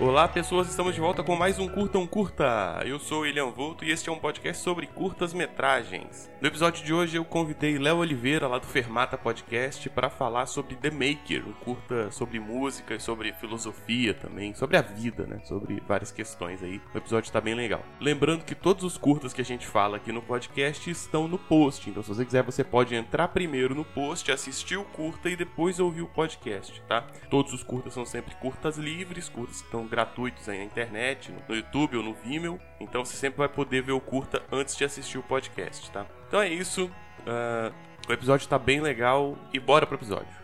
Olá pessoas, estamos de volta com mais um Curta um Curta. Eu sou o Elian Volto e este é um podcast sobre curtas metragens. No episódio de hoje eu convidei Léo Oliveira lá do Fermata Podcast para falar sobre The Maker, um curta sobre música sobre filosofia também, sobre a vida, né, sobre várias questões aí. O episódio está bem legal. Lembrando que todos os curtas que a gente fala aqui no podcast estão no post, então se você quiser você pode entrar primeiro no post, assistir o curta e depois ouvir o podcast, tá? Todos os curtas são sempre curtas livres, curtas que estão gratuitos aí na internet, no YouTube ou no Vimeo. Então você sempre vai poder ver o curta antes de assistir o podcast, tá? Então é isso. Uh, o episódio tá bem legal e bora pro episódio.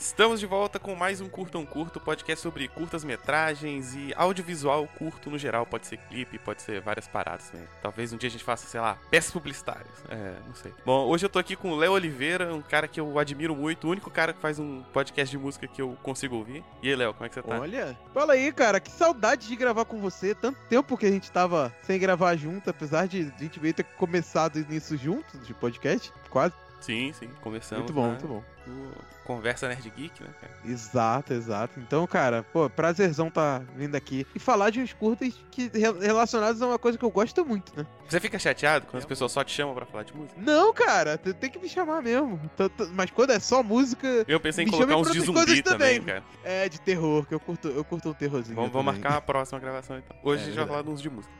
Estamos de volta com mais um Curta um Curto, podcast sobre curtas-metragens e audiovisual curto no geral. Pode ser clipe, pode ser várias paradas, né? Talvez um dia a gente faça, sei lá, peças publicitárias. É, não sei. Bom, hoje eu tô aqui com o Léo Oliveira, um cara que eu admiro muito, o único cara que faz um podcast de música que eu consigo ouvir. E aí, Léo, como é que você tá? Olha, fala aí, cara, que saudade de gravar com você. Tanto tempo que a gente tava sem gravar junto, apesar de a gente meio ter começado nisso juntos, de podcast, quase. Sim, sim, começamos. Muito bom, né? muito bom. Conversa Nerd Geek, né, cara? Exato, exato. Então, cara, pô, prazerzão tá vindo aqui e falar de uns curtas que relacionados a uma coisa que eu gosto muito, né? Você fica chateado quando as pessoas só te chamam pra falar de música? Não, cara, tem que me chamar mesmo. Mas quando é só música. Eu pensei em colocar uns de zumbi também, cara. É, de terror, que eu curto, eu curto um terrorzinho. Vamos, vamos marcar a próxima gravação então. Hoje é, a gente vai falar de uns de música.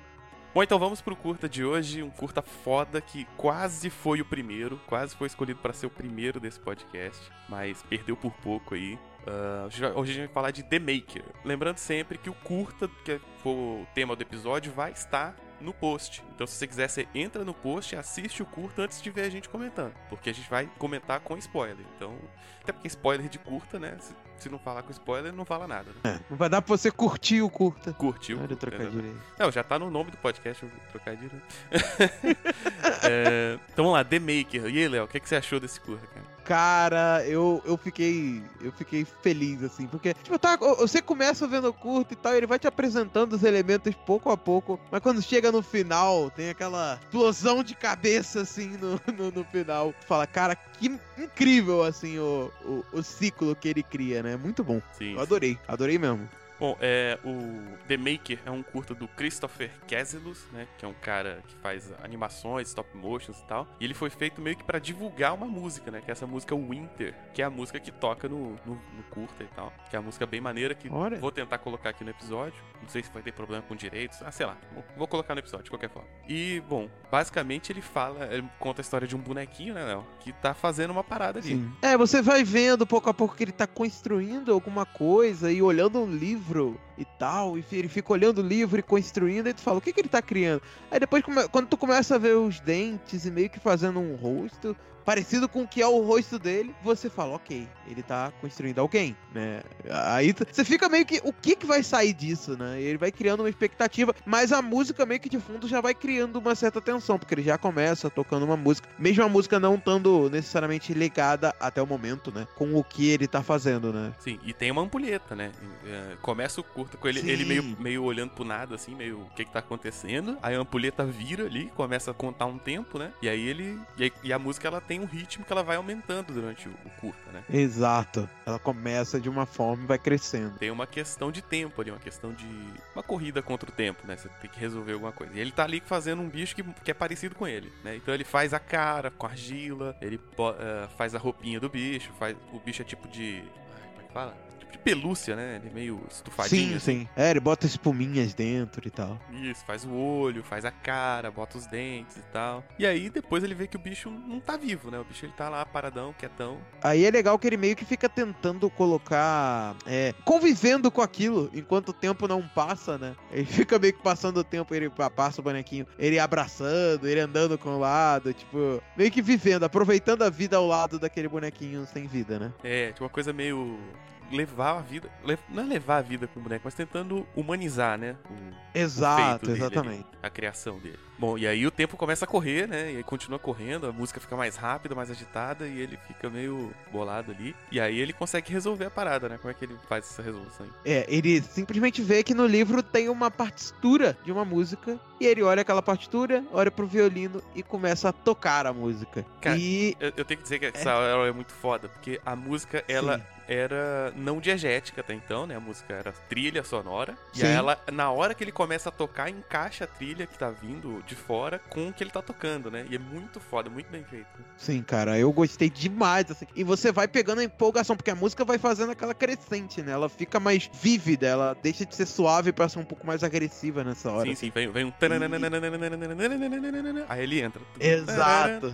Bom, então vamos pro curta de hoje, um curta foda que quase foi o primeiro, quase foi escolhido para ser o primeiro desse podcast, mas perdeu por pouco aí. Uh, hoje a gente vai falar de The Maker. Lembrando sempre que o curta, que for o tema do episódio, vai estar no post. Então, se você quiser, você entra no post e assiste o curta antes de ver a gente comentando. Porque a gente vai comentar com spoiler. Então, até porque spoiler de curta, né? Se, não falar com spoiler, não fala nada. Né? É, não vai dar pra você curtir o curta. Curtiu. Olha trocadilho aí. Não, já tá no nome do podcast o trocadilho. é, então vamos lá, The Maker. E aí, Léo, o que, que você achou desse curta, cara? Cara, eu, eu fiquei eu fiquei feliz, assim, porque, tipo, tá, você começa vendo curto e tal, ele vai te apresentando os elementos pouco a pouco, mas quando chega no final, tem aquela explosão de cabeça, assim, no, no, no final. fala, cara, que incrível, assim, o, o, o, ciclo que ele cria, né? Muito bom. Sim, eu adorei, sim. adorei mesmo. Bom, é, o The Maker é um curta do Christopher Casilus, né? Que é um cara que faz animações, stop motions e tal. E ele foi feito meio que para divulgar uma música, né? Que é essa música Winter, que é a música que toca no, no, no curta e tal. Que é a música bem maneira que Olha. vou tentar colocar aqui no episódio. Não sei se vai ter problema com direitos. Ah, sei lá. Vou colocar no episódio de qualquer forma. E, bom, basicamente ele fala, ele conta a história de um bonequinho, né, Léo? Que tá fazendo uma parada ali. Sim. É, você vai vendo pouco a pouco que ele tá construindo alguma coisa e olhando um livro livro e tal, e ele fica olhando o livro e construindo, e tu fala, o que, que ele tá criando? Aí depois, quando tu começa a ver os dentes e meio que fazendo um rosto, parecido com o que é o rosto dele, você fala, ok, ele tá construindo alguém, né? Aí você fica meio que, o que que vai sair disso, né? E ele vai criando uma expectativa, mas a música meio que de fundo já vai criando uma certa tensão, porque ele já começa tocando uma música, mesmo a música não estando necessariamente ligada até o momento, né? Com o que ele tá fazendo, né? Sim, e tem uma ampulheta, né? É, começa o curto com ele, ele meio, meio olhando pro nada, assim, meio o que que tá acontecendo, aí a ampulheta vira ali, começa a contar um tempo, né? E aí ele, e, aí, e a música ela tem um ritmo que ela vai aumentando durante o, o curta, né? Exato. Ela começa de uma forma e vai crescendo. Tem uma questão de tempo ali, uma questão de. Uma corrida contra o tempo, né? Você tem que resolver alguma coisa. E ele tá ali fazendo um bicho que, que é parecido com ele, né? Então ele faz a cara com argila, ele uh, faz a roupinha do bicho, faz. O bicho é tipo de. Como é que fala? De pelúcia, né? Ele é meio estufadinho. Sim, assim. sim. É, ele bota espuminhas dentro e tal. Isso, faz o olho, faz a cara, bota os dentes e tal. E aí depois ele vê que o bicho não tá vivo, né? O bicho ele tá lá paradão, quietão. Aí é legal que ele meio que fica tentando colocar. É, convivendo com aquilo enquanto o tempo não passa, né? Ele fica meio que passando o tempo, ele passa o bonequinho, ele abraçando, ele andando com o lado, tipo, meio que vivendo, aproveitando a vida ao lado daquele bonequinho sem vida, né? É, tipo uma coisa meio levar a vida. Não é levar a vida com o boneco, mas tentando humanizar, né? O, Exato, o exatamente. Ali, a criação dele. Bom, e aí o tempo começa a correr, né? E aí continua correndo, a música fica mais rápida, mais agitada, e ele fica meio bolado ali. E aí ele consegue resolver a parada, né? Como é que ele faz essa resolução aí? É, ele simplesmente vê que no livro tem uma partitura de uma música, e ele olha aquela partitura, olha pro violino e começa a tocar a música. Cara, e... eu, eu tenho que dizer que essa é. hora é muito foda, porque a música, ela. Sim era não diegética até então, né? A música era trilha sonora. E Sim. aí ela, na hora que ele começa a tocar, encaixa a trilha que tá vindo de fora com o que ele tá tocando, né? E é muito foda, muito bem feito. Sim, cara, eu gostei demais, assim. E você vai pegando a empolgação, porque a música vai fazendo aquela crescente, né? Ela fica mais vívida, ela deixa de ser suave pra ser um pouco mais agressiva nessa hora. Sim, sim, vem, vem um. Aí ele entra. Exato.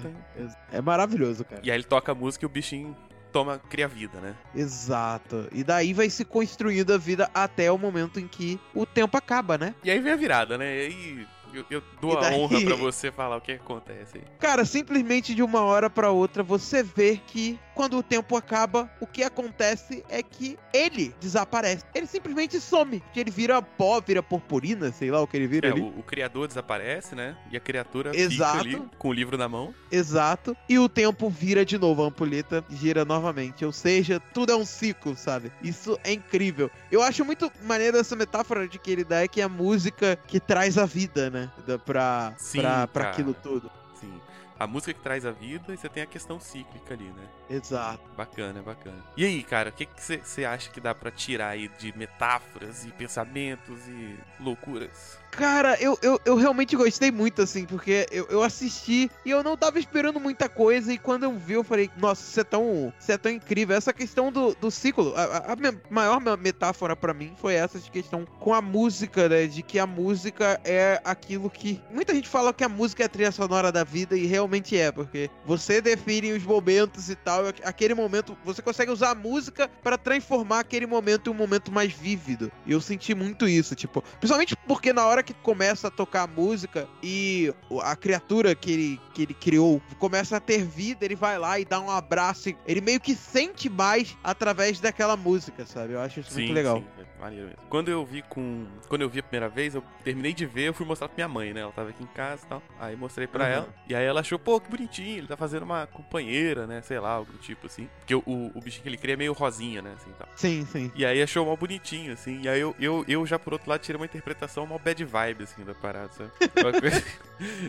É maravilhoso, cara. E aí ele toca a música e o bichinho toma, cria vida, né? Exato. E daí vai se construindo a vida até o momento em que o tempo acaba, né? E aí vem a virada, né? E aí eu, eu dou E a daí- honra pra você falar o que acontece aí. Cara, simplesmente de uma hora pra outra você vê que quando o tempo acaba, o que acontece é que ele desaparece. Ele simplesmente some. Ele vira pó, vira purpurina, sei lá o que ele vira É, ali. o, o criador desaparece, né? E a criatura Exato. fica ali com o livro na mão. Exato. E o tempo vira de novo, a ampulheta gira novamente. Ou seja, tudo é um ciclo, sabe? Isso é incrível. Eu acho muito maneiro essa metáfora de que ele dá é que é a música que traz a vida, né? Pra, Sim, pra, pra aquilo tudo. Sim. A música que traz a vida e você tem a questão cíclica ali, né? Exato. Bacana, bacana. E aí, cara, o que você acha que dá pra tirar aí de metáforas e pensamentos e loucuras? Cara, eu, eu, eu realmente gostei muito, assim, porque eu, eu assisti e eu não tava esperando muita coisa. E quando eu vi, eu falei, nossa, isso é tão, isso é tão incrível. Essa questão do, do ciclo, a, a- maior me- metáfora pra mim foi essa de questão com a música, né? De que a música é aquilo que. Muita gente fala que a música é a trilha sonora da vida, e realmente é, porque você define os momentos e tal. aqu- Aquele momento, você consegue usar a música pra transformar aquele momento em um momento mais vívido. E eu senti muito isso, tipo, principalmente porque na hora que começa a tocar a música e a criatura que ele, que ele criou começa a ter vida, ele vai lá e dá um abraço. Ele meio que sente mais através daquela música, sabe? Eu acho isso muito legal. Sim, é maneiro mesmo. Quando eu vi com. Quando eu vi a primeira vez, eu terminei de ver, eu fui mostrar pra minha mãe, né? Ela tava aqui em casa e tal. Aí mostrei pra Uhum. ela. E aí ela achou, pô, que bonitinho, ele tá fazendo uma companheira, né? Sei lá, algo do tipo assim. Porque o, o, bichinho que ele cria é meio rosinha, né? Assim, tal. Sim, sim. E aí achou mal bonitinho, assim. E aí eu, eu, eu já, por outro lado, tirei uma interpretação mal bad vibe, assim, da parada, sabe? Coisa-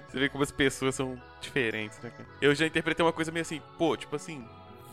Você vê como as pessoas são diferentes, né? Eu já interpretei uma coisa meio assim, pô, tipo assim.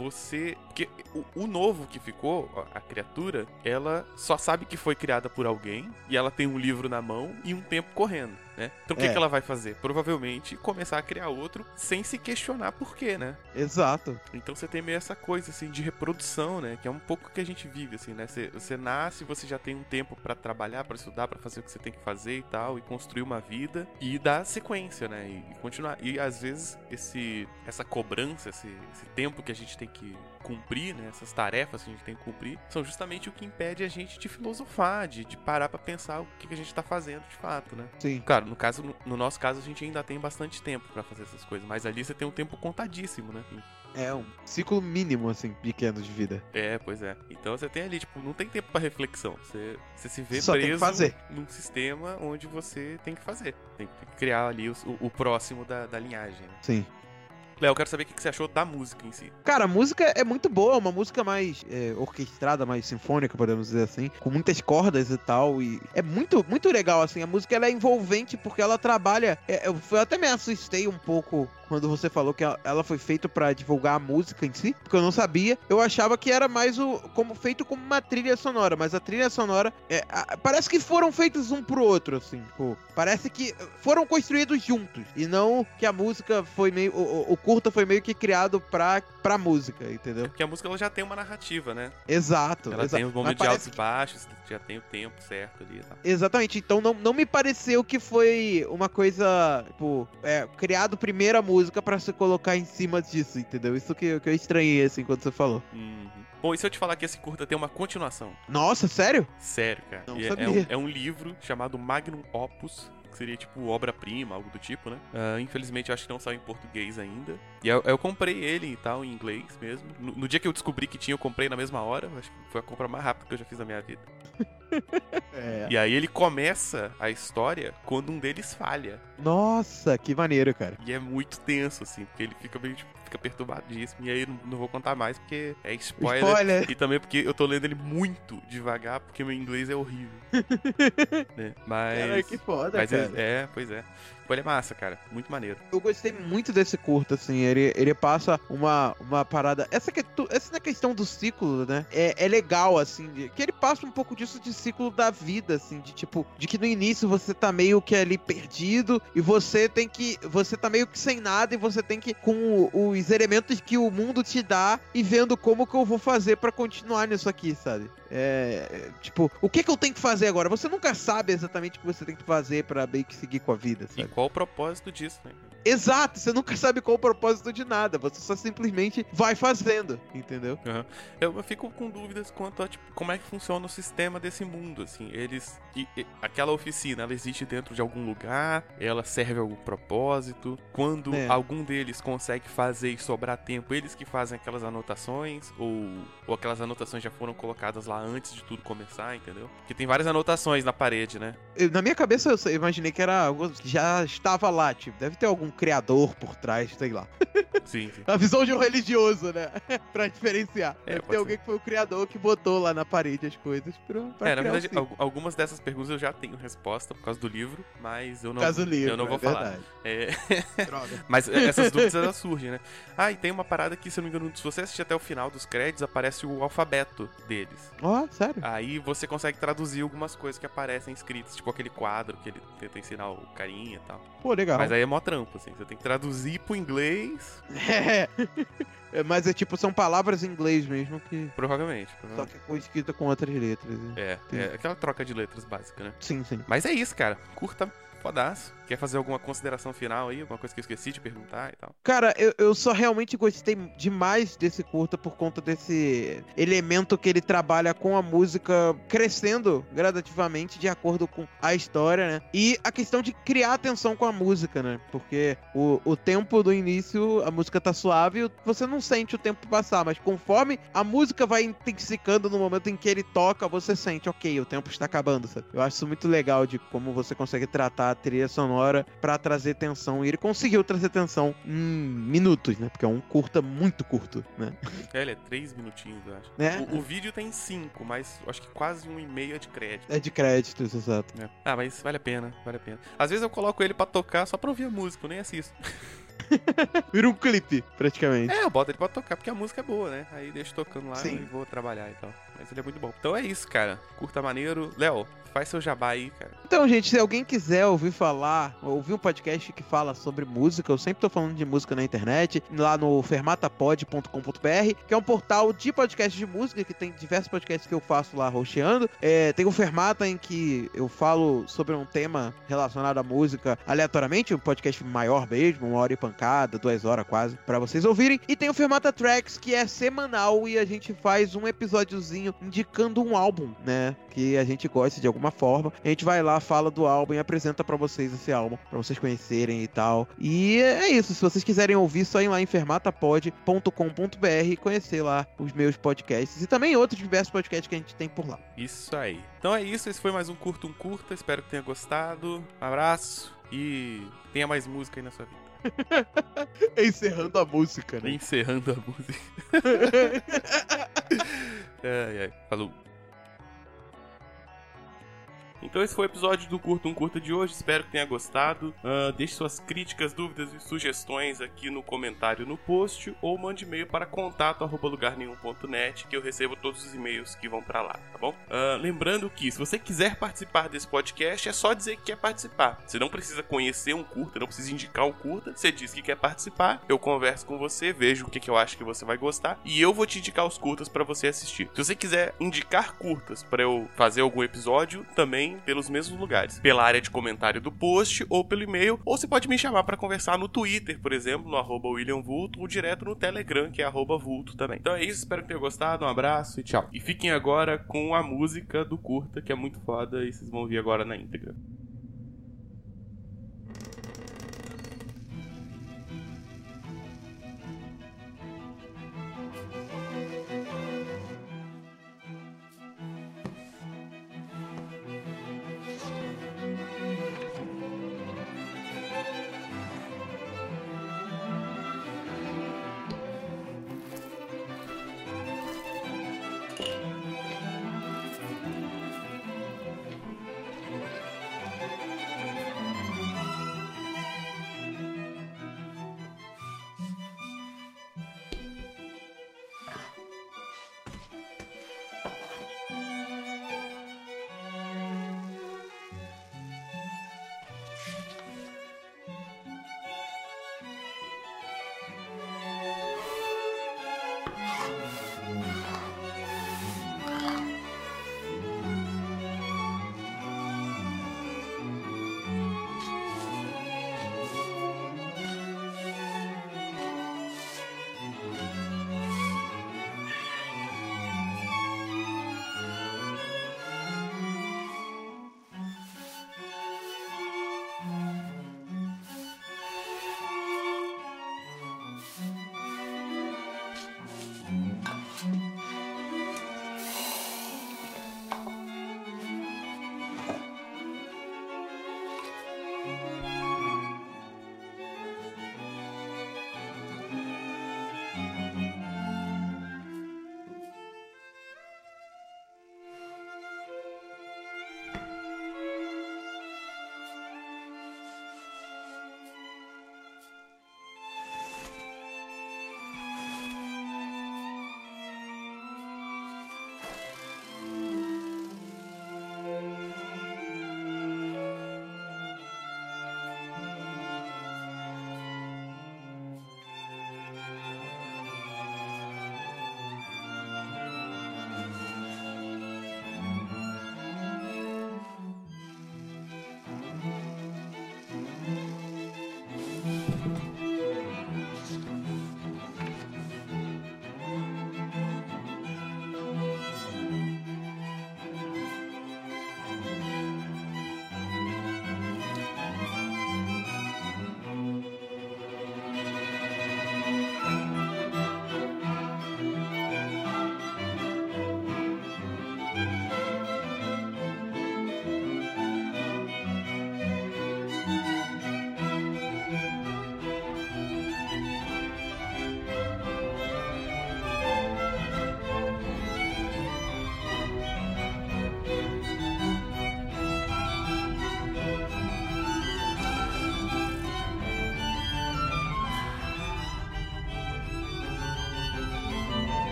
Você. Porque o, o novo que ficou, a criatura, ela só sabe que foi criada por alguém e ela tem um livro na mão e um tempo correndo, né? Então o que, É. que ela vai fazer? Provavelmente começar a criar outro sem se questionar por quê, né? Exato. Então você tem meio essa coisa assim de reprodução, né? Que é um pouco que a gente vive assim, né? Você, você nasce, você já tem um tempo pra trabalhar, pra estudar, pra fazer o que você tem que fazer e tal, e construir uma vida e dar sequência, né? E, e continuar. E às vezes esse essa cobrança, esse, esse tempo que a gente tem que cumprir, né? Essas tarefas que a gente tem que cumprir, são justamente o que impede a gente de filosofar, de, de parar pra pensar o que, que a gente tá fazendo de fato, né? Sim. Claro, no caso, no, no nosso caso, a gente ainda tem bastante tempo pra fazer essas coisas, mas ali você tem um tempo contadíssimo, né? É um ciclo mínimo, assim, pequeno de vida. É, pois é. Então você tem ali, tipo, não tem tempo pra reflexão. Você, você se vê Só preso fazer. num sistema onde você tem que fazer. Tem que criar ali o, o próximo da, da linhagem. né? Sim. Léo, quero saber o que você achou da música em si. Cara, a música é muito boa, uma música mais é, orquestrada, mais sinfônica, podemos dizer assim, com muitas cordas e tal, e é muito, muito legal, assim, a música ela é envolvente porque ela trabalha, é, eu até me assustei um pouco quando você falou que ela, foi feita pra divulgar a música em si, porque eu não sabia, eu achava que era mais o, como feito como uma trilha sonora, mas a trilha sonora, é, a- parece que foram feitos um pro outro, assim, pô, parece que foram construídos juntos, e não que a música foi meio, o, o- curta foi meio que criado pra, pra música, entendeu? Porque a música ela já tem uma narrativa, né? Exato. Ela exa- tem os mas momentos de altos e baixos, já tem o tempo certo ali tal. Exatamente, então não, não me pareceu que foi uma coisa, tipo, é, criado primeiro a música pra se colocar em cima disso, entendeu? Isso que, que eu estranhei, assim, quando você falou. Uhum. Bom, e se eu te falar que esse curta tem uma continuação? Nossa, sério? Sério, cara. Não E é- é, um, é um livro chamado Magnum Opus, que seria tipo obra-prima, algo do tipo, né? Ah, infelizmente acho que não saiu em português ainda. E eu, eu comprei ele e tal, em inglês mesmo. No, no dia que eu descobri que tinha, eu comprei na mesma hora. Acho que foi a compra mais rápida que eu já fiz na minha vida. É. E aí ele começa a história quando um deles falha. Nossa, que maneiro, cara. E é muito tenso, assim, porque ele fica meio, tipo, fica perturbadíssimo. E aí não, não vou contar mais porque é spoiler. Spoiler. E também porque eu tô lendo ele muito devagar, porque meu inglês é horrível. né? Mas. Cara, que foda, mas cara. é, é, pois é. Pô, ele é massa, cara. Muito maneiro. Eu gostei muito desse curto, assim. Ele, ele passa uma, uma parada. Essa, que, essa na questão do ciclo, né? É, é legal, assim. de- que ele passa um pouco disso de ciclo da vida, assim. De tipo, de que no início você tá meio que ali perdido e você tem que. Você tá meio que sem nada e você tem que, com os elementos que o mundo te dá e vendo como que eu vou fazer pra continuar nisso aqui, sabe? É, é, tipo, o que que eu tenho que fazer agora? Você nunca sabe exatamente o que você tem que fazer pra meio que seguir com a vida, sabe? Qual o propósito disso, né? Exato, você nunca sabe qual o propósito de nada, você só simplesmente vai fazendo, entendeu? Eu eu fico com dúvidas quanto a tipo, como é que funciona o sistema desse mundo, assim. Eles. e- e- aquela oficina, ela existe dentro de algum lugar, ela serve a algum propósito. Quando É. algum deles consegue fazer e sobrar tempo, eles que fazem aquelas anotações, ou, ou aquelas anotações já foram colocadas lá antes de tudo começar, entendeu? Porque tem várias anotações na parede, né? Eu- na minha cabeça eu imaginei que era algo que já estava lá, tipo, deve ter algum criador por trás, sei lá. Sim, sim. A visão de um religioso, né? pra diferenciar. É, deve ter alguém que foi o criador que botou lá na parede as coisas pra, pra É, na verdade, algumas dessas perguntas eu já tenho resposta por causa do livro, mas eu não, eu não vou é falar. É, Droga. Mas essas dúvidas elas surgem, né? Ah, e tem uma parada que, se eu não me engano, se você assistir até o final dos créditos, aparece o alfabeto deles. Ó, sério? Aí você consegue traduzir algumas coisas que aparecem escritas, tipo aquele quadro que ele tenta ensinar o carinha e tal. Pô, legal. Mas aí é mó trampo, assim. Você tem que traduzir pro inglês, É. É, Mas é tipo, são palavras em inglês mesmo que. provavelmente. Só provavelmente. que com escrita com outras letras. né? É, Entendi. é aquela troca de letras básica, né? Sim, sim. Mas é isso, cara. Curta fodaço. Quer fazer alguma consideração final aí? Alguma coisa que eu esqueci de perguntar e tal? Cara, eu, eu só realmente gostei demais desse curta por conta desse elemento que ele trabalha com a música crescendo gradativamente de acordo com a história, né? E a questão de criar atenção com a música, né? Porque o, o tempo do início, a música tá suave, você não sente o tempo passar, mas conforme a música vai intensificando no momento em que ele toca, você sente, ok, o tempo está acabando, sabe? Eu acho isso muito legal de como você consegue tratar a trilha sonora pra trazer tensão. E ele conseguiu trazer tensão em minutos, né? Porque é um curta muito curto, né? É, ele é três minutinhos, eu acho. É. O, o vídeo tem cinco, mas acho que quase um e meio é de crédito. É de créditos, exato. né? Ah, mas vale a pena, vale a pena. Às vezes eu coloco ele pra tocar só pra ouvir a música, eu nem assisto. Vira um clipe, praticamente. É, eu boto ele pra tocar porque a música é boa, né? Aí deixo tocando lá Sim. e vou trabalhar e tal. Mas ele é muito bom. Então é isso, cara. Curta maneiro. Léo, faz seu jabá aí, cara. Então, gente, se alguém quiser ouvir falar, ouvir um podcast que fala sobre música, eu sempre tô falando de música na internet, lá no fermatapod.com.br, que é um portal de podcast de música, que tem diversos podcasts que eu faço lá rocheando. É, tem o Fermata, em que eu falo sobre um tema relacionado à música aleatoriamente, um podcast maior mesmo, uma hora e pancada, duas horas quase, pra vocês ouvirem. E tem o Fermata Tracks, que é semanal e a gente faz um episódiozinho indicando um álbum, né? Que a gente gosta de alguma forma. A gente vai lá, fala do álbum e apresenta pra vocês esse álbum, pra vocês conhecerem e tal. E é isso, se vocês quiserem ouvir, só ir lá em fermatapod.com.br e conhecer lá os meus podcasts e também outros diversos podcasts que a gente tem por lá. Isso aí. Então é isso, esse foi mais um Curto um Curta. Espero que tenha gostado. Um abraço e tenha mais música aí na sua vida. Encerrando a música, né? Encerrando a música. ai, ai. Falou. Então esse foi o episódio do Curto um Curta de hoje, espero que tenha gostado. Ah, deixe suas críticas, dúvidas e sugestões aqui no comentário no post ou mande e-mail para contato@lugarnenhum.net que eu recebo todos os e-mails que vão para lá, tá bom? Ah, lembrando que se você quiser participar desse podcast é só dizer que quer participar. Você não precisa conhecer um curta, não precisa indicar o curta, você diz que quer participar, eu converso com você, vejo o que, que eu acho que você vai gostar e eu vou te indicar os curtas para você assistir. Se você quiser indicar curtas para eu fazer algum episódio, também pelos mesmos lugares, pela área de comentário do post ou pelo e-mail, ou você pode me chamar para conversar no Twitter, por exemplo, no arroba William Vulto, ou direto no Telegram, que é arroba Vulto também. Então é isso, espero que tenham gostado, um abraço e tchau. E fiquem agora com a música do curta, que é muito foda, e vocês vão ouvir agora na íntegra.